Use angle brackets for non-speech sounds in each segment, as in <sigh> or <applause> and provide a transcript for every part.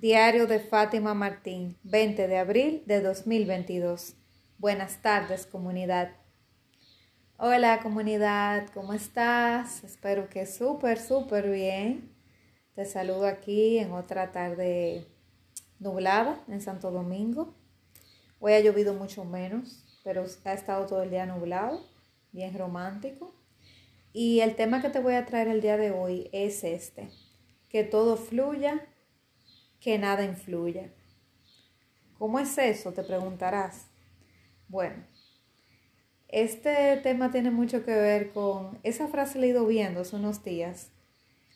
Diario de Fátima Martín, 20 de abril de 2022. Buenas tardes, comunidad. Hola, comunidad, ¿cómo estás? Espero que súper, súper bien. Te saludo aquí en otra tarde nublada en Santo Domingo. Hoy ha llovido mucho menos, pero ha estado todo el día nublado, bien romántico. Y el tema que te voy a traer el día de hoy es este, que todo fluya que nada influya. ¿Cómo es eso? Te preguntarás. Bueno, este tema tiene mucho que ver con esa frase la he ido viendo hace unos días.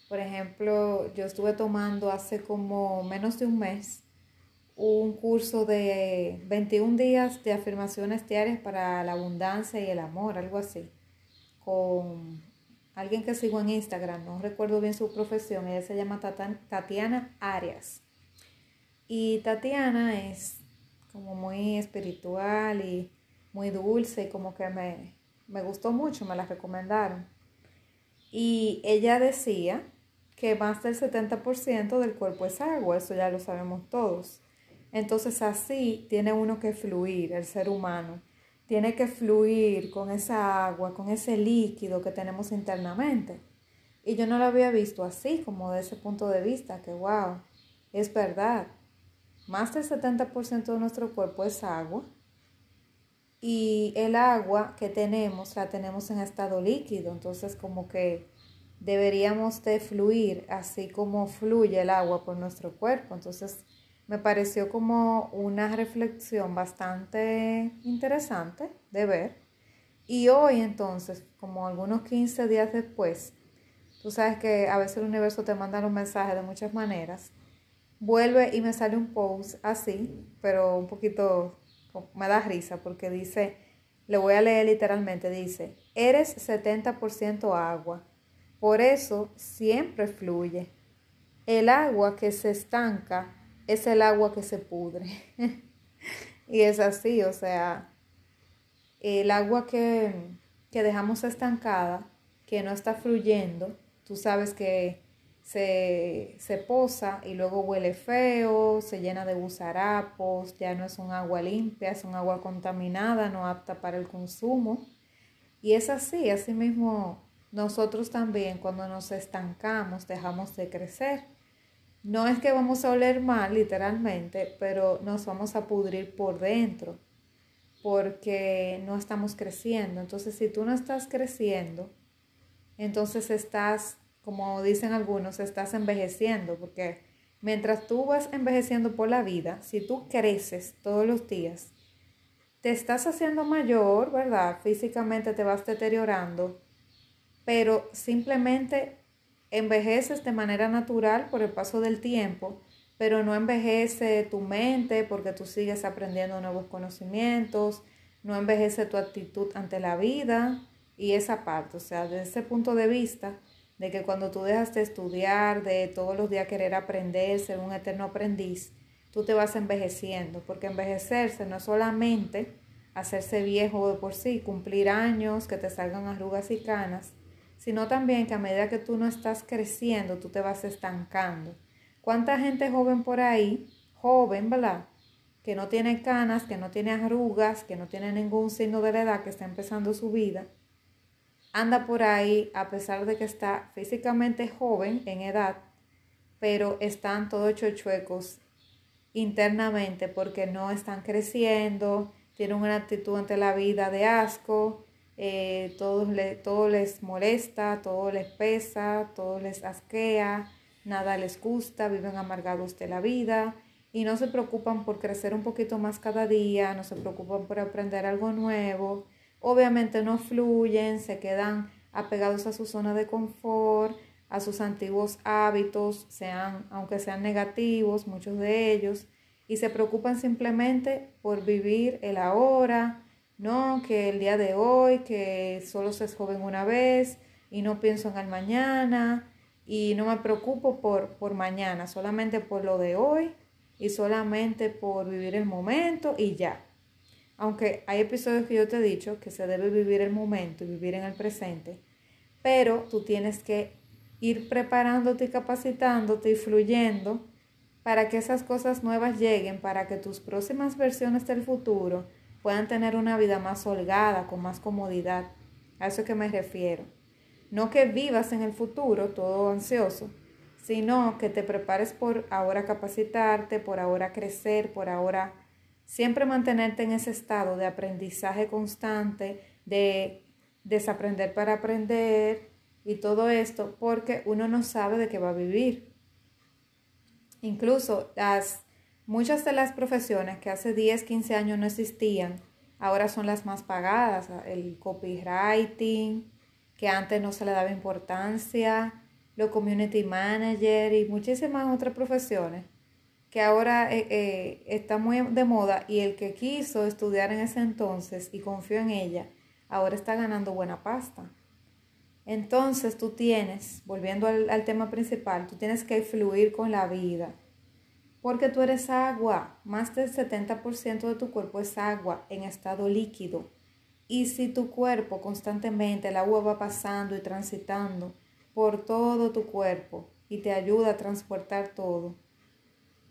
Por ejemplo, yo estuve tomando hace como menos de un mes un curso de 21 días de afirmaciones diarias para la abundancia y el amor, algo así, con alguien que sigo en Instagram, no recuerdo bien su profesión, ella se llama Tatiana Arias. Y Tatiana es como muy espiritual y muy dulce y como que me, me gustó mucho, me la recomendaron. Y ella decía que más del 70% del cuerpo es agua, eso ya lo sabemos todos. Entonces así tiene uno que fluir, el ser humano. Tiene que fluir con esa agua, con ese líquido que tenemos internamente. Y yo no lo había visto así, como de ese punto de vista, que wow, es verdad. Más del 70% de nuestro cuerpo es agua y el agua que tenemos la tenemos en estado líquido, entonces como que deberíamos de fluir así como fluye el agua por nuestro cuerpo. Entonces me pareció como una reflexión bastante interesante de ver. Y hoy entonces, como algunos 15 días después, tú sabes que a veces el universo te manda un mensaje de muchas maneras vuelve y me sale un post así, pero un poquito me da risa porque dice, le voy a leer literalmente, dice, eres 70% agua, por eso siempre fluye. El agua que se estanca es el agua que se pudre. <laughs> y es así, o sea, el agua que, que dejamos estancada, que no está fluyendo, tú sabes que se, se posa y luego huele feo, se llena de gusarapos, ya no es un agua limpia, es un agua contaminada, no apta para el consumo. Y es así, así mismo nosotros también cuando nos estancamos dejamos de crecer. No es que vamos a oler mal literalmente, pero nos vamos a pudrir por dentro porque no estamos creciendo. Entonces, si tú no estás creciendo, entonces estás como dicen algunos, estás envejeciendo, porque mientras tú vas envejeciendo por la vida, si tú creces todos los días, te estás haciendo mayor, ¿verdad? Físicamente te vas deteriorando, pero simplemente envejeces de manera natural por el paso del tiempo, pero no envejece tu mente porque tú sigues aprendiendo nuevos conocimientos, no envejece tu actitud ante la vida y esa parte, o sea, desde ese punto de vista, de que cuando tú dejas de estudiar, de todos los días querer aprender, ser un eterno aprendiz, tú te vas envejeciendo, porque envejecerse no es solamente hacerse viejo de por sí, cumplir años, que te salgan arrugas y canas, sino también que a medida que tú no estás creciendo, tú te vas estancando. ¿Cuánta gente joven por ahí, joven, ¿verdad? Que no tiene canas, que no tiene arrugas, que no tiene ningún signo de la edad, que está empezando su vida, anda por ahí a pesar de que está físicamente joven en edad, pero están todos chuecos internamente porque no están creciendo, tienen una actitud ante la vida de asco, eh, todo, todo les molesta, todo les pesa, todo les asquea, nada les gusta, viven amargados de la vida y no se preocupan por crecer un poquito más cada día, no se preocupan por aprender algo nuevo, obviamente no fluyen, se quedan apegados a su zona de confort, a sus antiguos hábitos, sean, aunque sean negativos, muchos de ellos, y se preocupan simplemente por vivir el ahora, no que el día de hoy, que solo se es joven una vez y no pienso en el mañana y no me preocupo por, por mañana, solamente por lo de hoy y solamente por vivir el momento y ya. Aunque hay episodios que yo te he dicho que se debe vivir el momento y vivir en el presente, pero tú tienes que ir preparándote y capacitándote y fluyendo para que esas cosas nuevas lleguen, para que tus próximas versiones del futuro puedan tener una vida más holgada, con más comodidad. A eso que me refiero. No que vivas en el futuro todo ansioso, sino que te prepares por ahora capacitarte, por ahora crecer, por ahora siempre mantenerte en ese estado de aprendizaje constante, de desaprender para aprender y todo esto, porque uno no sabe de qué va a vivir. Incluso las, muchas de las profesiones que hace 10, 15 años no existían, ahora son las más pagadas, el copywriting, que antes no se le daba importancia, los community manager y muchísimas otras profesiones que ahora eh, eh, está muy de moda y el que quiso estudiar en ese entonces y confió en ella, ahora está ganando buena pasta. Entonces tú tienes, volviendo al, tema principal, tú tienes que fluir con la vida. Porque tú eres agua, más del 70% de tu cuerpo es agua en estado líquido. Y si tu cuerpo constantemente, el agua va pasando y transitando por todo tu cuerpo y te ayuda a transportar todo,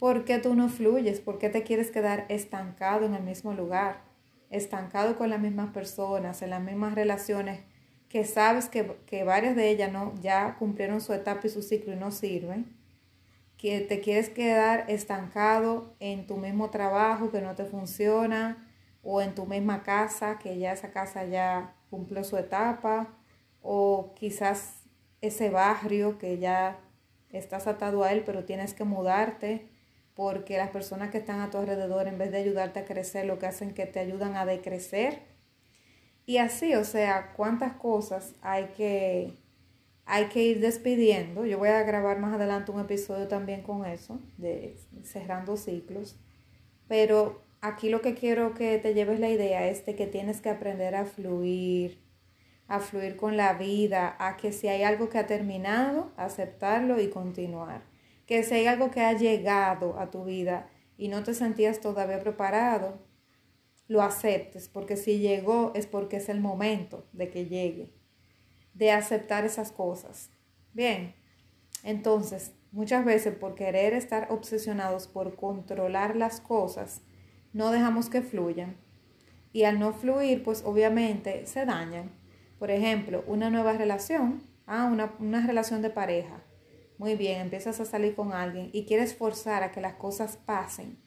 ¿por qué tú no fluyes? ¿Por qué te quieres quedar estancado en el mismo lugar? Estancado con las mismas personas, en las mismas relaciones que sabes que, varias de ellas no, ya cumplieron su etapa y su ciclo y no sirven, que te quieres quedar estancado en tu mismo trabajo que no te funciona, o en tu misma casa, que ya esa casa ya cumplió su etapa, o quizás ese barrio que ya estás atado a él, pero tienes que mudarte porque las personas que están a tu alrededor, en vez de ayudarte a crecer, lo que hacen que te ayudan a decrecer y así, o sea, cuántas cosas hay que, hay que ir despidiendo. Yo voy a grabar más adelante un episodio también con eso, de cerrando ciclos. Pero aquí lo que quiero que te lleves la idea es de que tienes que aprender a fluir, a fluir con la vida, a que si hay algo que ha terminado, aceptarlo y continuar. Que si hay algo que ha llegado a tu vida y no te sentías todavía preparado, lo aceptes, porque si llegó es porque es el momento de que llegue, de aceptar esas cosas. Bien, entonces, muchas veces por querer estar obsesionados por controlar las cosas, no dejamos que fluyan. Y al no fluir, pues obviamente se dañan. Por ejemplo, una nueva relación, ah, una, una relación de pareja. Muy bien, empiezas a salir con alguien y quieres forzar a que las cosas pasen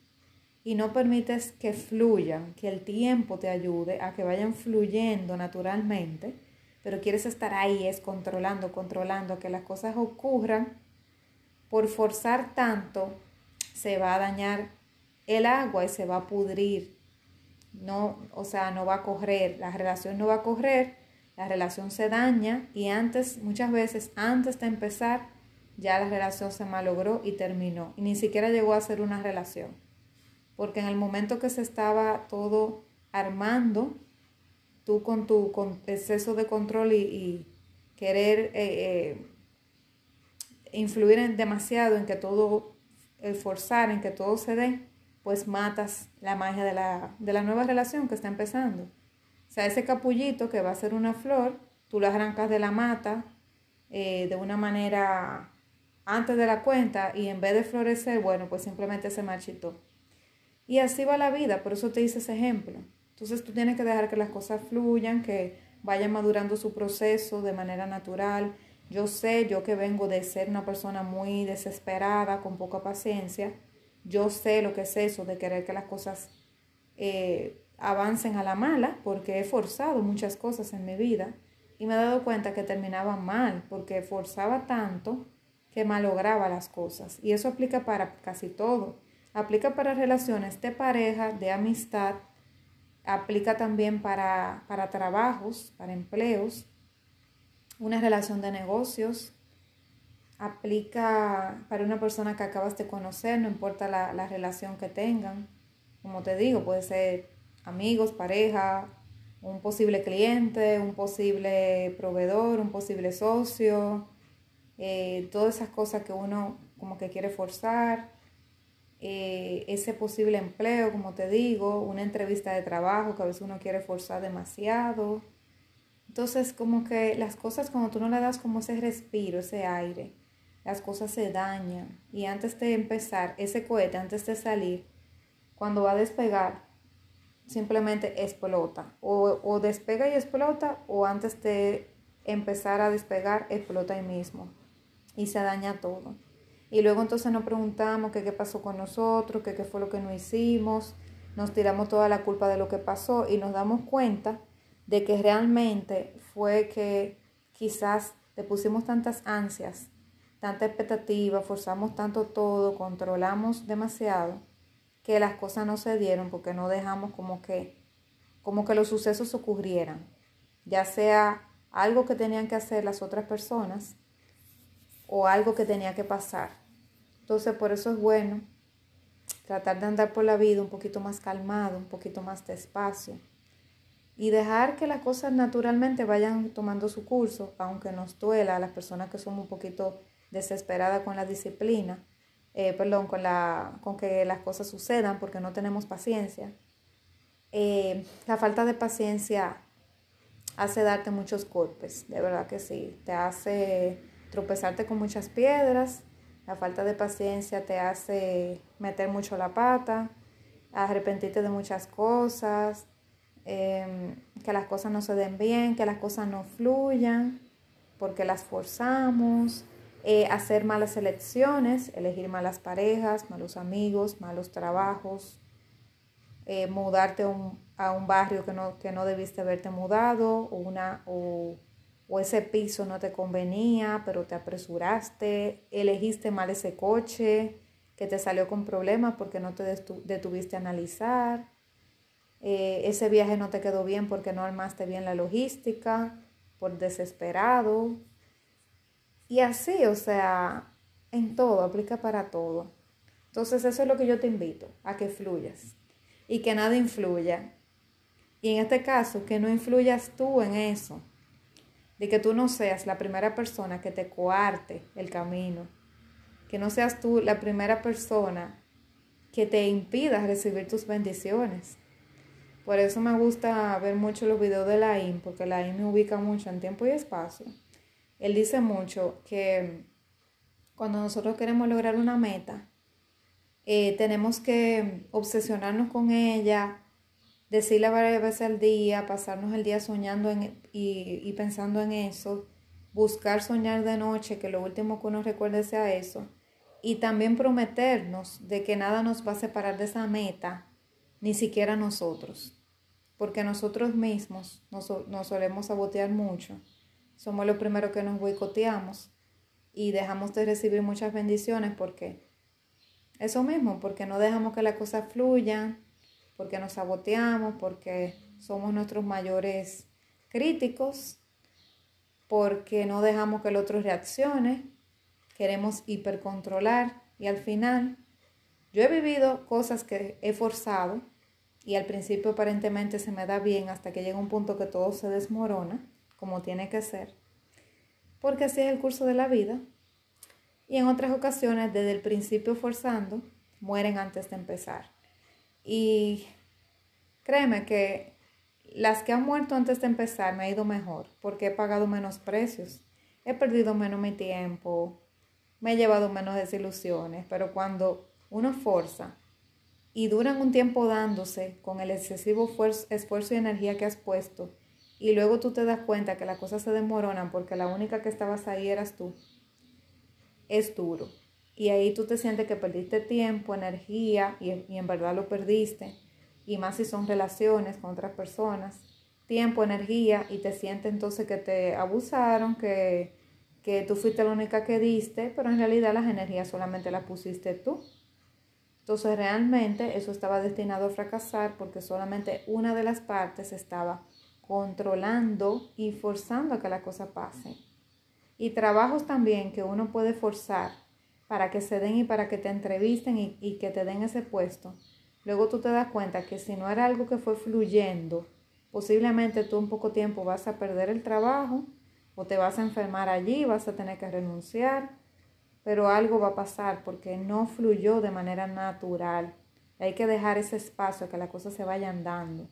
y no permites que fluyan, que el tiempo te ayude a que vayan fluyendo naturalmente, pero quieres estar ahí, es controlando, controlando, que las cosas ocurran, por forzar tanto, se va a dañar el agua y se va a pudrir. No, o sea, no va a correr, la relación no va a correr, la relación se daña y antes, muchas veces, antes de empezar, ya la relación se malogró y terminó. Y ni siquiera llegó a ser una relación porque en el momento que se estaba todo armando, tú con tu exceso de control y, querer eh, eh, influir en demasiado en que todo, el forzar en que todo se dé, pues matas la magia de la, de la nueva relación que está empezando. O sea, ese capullito que va a ser una flor, tú lo arrancas de la mata eh, de una manera antes de la cuenta y en vez de florecer, bueno, pues simplemente se marchitó. Y así va la vida, por eso te hice ese ejemplo. Entonces tú tienes que dejar que las cosas fluyan, que vayan madurando su proceso de manera natural. Yo sé, yo que vengo de ser una persona muy desesperada, con poca paciencia, yo sé lo que es eso de querer que las cosas eh, avancen a la mala, porque he forzado muchas cosas en mi vida y me he dado cuenta que terminaba mal, porque forzaba tanto que malograba las cosas. Y eso aplica para casi todo Aplica para relaciones de pareja, de amistad, aplica también para, para trabajos, para empleos, una relación de negocios, aplica para una persona que acabas de conocer, no importa la, la, relación que tengan. Como te digo, puede ser amigos, pareja, un posible cliente, un posible proveedor, un posible socio, eh, todas esas cosas que uno como que quiere forzar. Eh, ese posible empleo, como te digo, una entrevista de trabajo que a veces uno quiere forzar demasiado. Entonces, como que las cosas cuando tú no le das como ese respiro, ese aire, las cosas se dañan y antes de empezar, ese cohete, antes de salir, cuando va a despegar, simplemente explota. O, o despega y explota, o antes de empezar a despegar, explota ahí mismo. Y se daña todo. Y luego entonces nos preguntamos qué, pasó con nosotros, qué, qué fue lo que no hicimos. Nos tiramos toda la culpa de lo que pasó y nos damos cuenta de que realmente fue que quizás le pusimos tantas ansias, tanta expectativa, forzamos tanto todo, controlamos demasiado que las cosas no se dieron porque no dejamos como que, como que los sucesos ocurrieran, ya sea algo que tenían que hacer las otras personas o algo que tenía que pasar. Entonces por eso es bueno tratar de andar por la vida un poquito más calmado, un poquito más despacio y dejar que las cosas naturalmente vayan tomando su curso, aunque nos duela a las personas que somos un poquito desesperadas con la disciplina eh, perdón, con, la, con que las cosas sucedan porque no tenemos paciencia. Eh, la falta de paciencia hace darte muchos golpes, de verdad que sí, te hace tropezarte con muchas piedras, la falta de paciencia te hace meter mucho la pata, arrepentirte de muchas cosas, em, que las cosas no se den bien, que las cosas no fluyan, porque las forzamos. Eh, hacer malas elecciones, elegir malas parejas, malos amigos, malos trabajos, eh, mudarte a un, barrio que no, que no debiste haberte mudado una, o, ese piso no te convenía, pero te apresuraste, elegiste mal ese coche que te salió con problemas porque no te detuviste a analizar, eh, ese viaje no te quedó bien porque no armaste bien la logística, por desesperado, y así, o sea, en todo, aplica para todo. Entonces eso es lo que yo te invito, a que fluyas y que nada influya. Y en este caso, que no influyas tú en eso, de que tú no seas la primera persona que te coarte el camino, que no seas tú la primera persona que te impida recibir tus bendiciones. Por eso me gusta ver mucho los videos de la IN, porque la IN me ubica mucho en tiempo y espacio. Él dice mucho que cuando nosotros queremos lograr una meta, eh, tenemos que obsesionarnos con ella, decirla varias veces al día, pasarnos el día soñando y, y pensando en eso, buscar soñar de noche, que lo último que uno recuerde sea eso, y también prometernos de que nada nos va a separar de esa meta, ni siquiera nosotros, porque nosotros mismos nos, nos solemos sabotear mucho. Somos los primeros que nos boicoteamos y dejamos de recibir muchas bendiciones porque eso mismo, porque no dejamos que las cosas fluyan, porque nos saboteamos, porque somos nuestros mayores críticos, porque no dejamos que el otro reaccione, queremos hipercontrolar y al final yo he vivido cosas que he forzado y al principio aparentemente se me da bien hasta que llega un punto que todo se desmorona como tiene que ser, porque así es el curso de la vida. Y en otras ocasiones, desde el principio forzando, mueren antes de empezar. Y créeme que las que han muerto antes de empezar me ha ido mejor, porque he pagado menos precios, he perdido menos mi tiempo, me he llevado menos desilusiones, pero cuando uno forza y duran un tiempo dándose con el excesivo esfuerzo y energía que has puesto, y luego tú te das cuenta que las cosas se desmoronan porque la única que estabas ahí eras tú, es duro. Y ahí tú te sientes que perdiste tiempo, energía y, en verdad lo perdiste. Y más si son relaciones con otras personas, tiempo, energía y te sientes entonces que te abusaron, que, que tú fuiste la única que diste, pero en realidad las energías solamente las pusiste tú. Entonces realmente eso estaba destinado a fracasar porque solamente una de las partes estaba controlando y forzando a que la cosa pase. Y trabajos también que uno puede forzar para que se den y para que te entrevisten y, que te den ese puesto. Luego tú te das cuenta que si no era algo que fue fluyendo, posiblemente tú en poco tiempo vas a perder el trabajo o te vas a enfermar allí, vas a tener que renunciar, pero algo va a pasar porque no fluyó de manera natural. Hay que dejar ese espacio, que las cosas se vayan dando.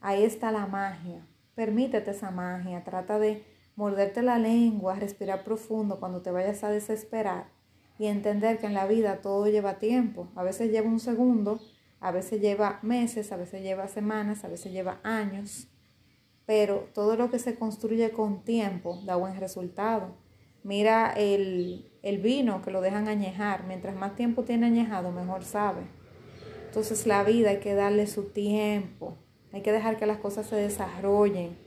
Ahí está la magia. Permítete esa magia. Trata de morderte la lengua, respirar profundo cuando te vayas a desesperar y entender que en la vida todo lleva tiempo. A veces lleva un segundo, a veces lleva meses, a veces lleva semanas, a veces lleva años, pero todo lo que se construye con tiempo da buen resultado. Mira el, el vino que lo dejan añejar, mientras más tiempo tiene añejado, mejor sabe. Entonces la vida hay que darle su tiempo, hay que dejar que las cosas se desarrollen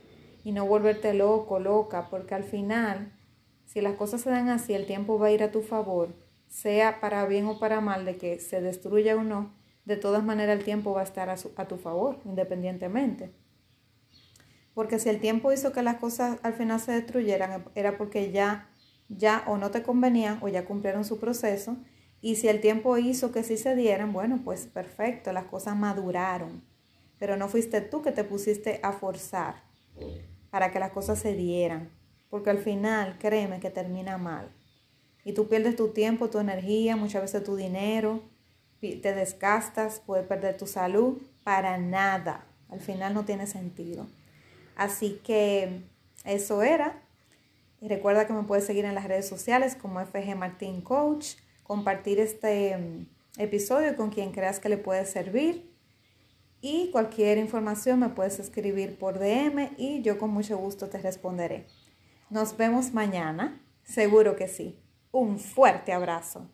y no volverte loco, loca, porque al final, si las cosas se dan así, el tiempo va a ir a tu favor, sea para bien o para mal, de que se destruya o no, de todas maneras el tiempo va a estar a, tu favor, independientemente. Porque si el tiempo hizo que las cosas al final se destruyeran, era porque ya, ya o no te convenían o ya cumplieron su proceso. Y si el tiempo hizo que sí se dieran, bueno, pues perfecto, las cosas maduraron. Pero no fuiste tú que te pusiste a forzar para que las cosas se dieran. Porque al final, créeme que termina mal. Y tú pierdes tu tiempo, tu energía, muchas veces tu dinero, te desgastas, puedes perder tu salud, para nada. Al final no tiene sentido. Así que eso era. Y recuerda que me puedes seguir en las redes sociales como FG Martín Coach, compartir este mm, episodio con quien creas que le puede servir y cualquier información me puedes escribir por DM y yo con mucho gusto te responderé. Nos vemos mañana, seguro que sí. Un fuerte abrazo.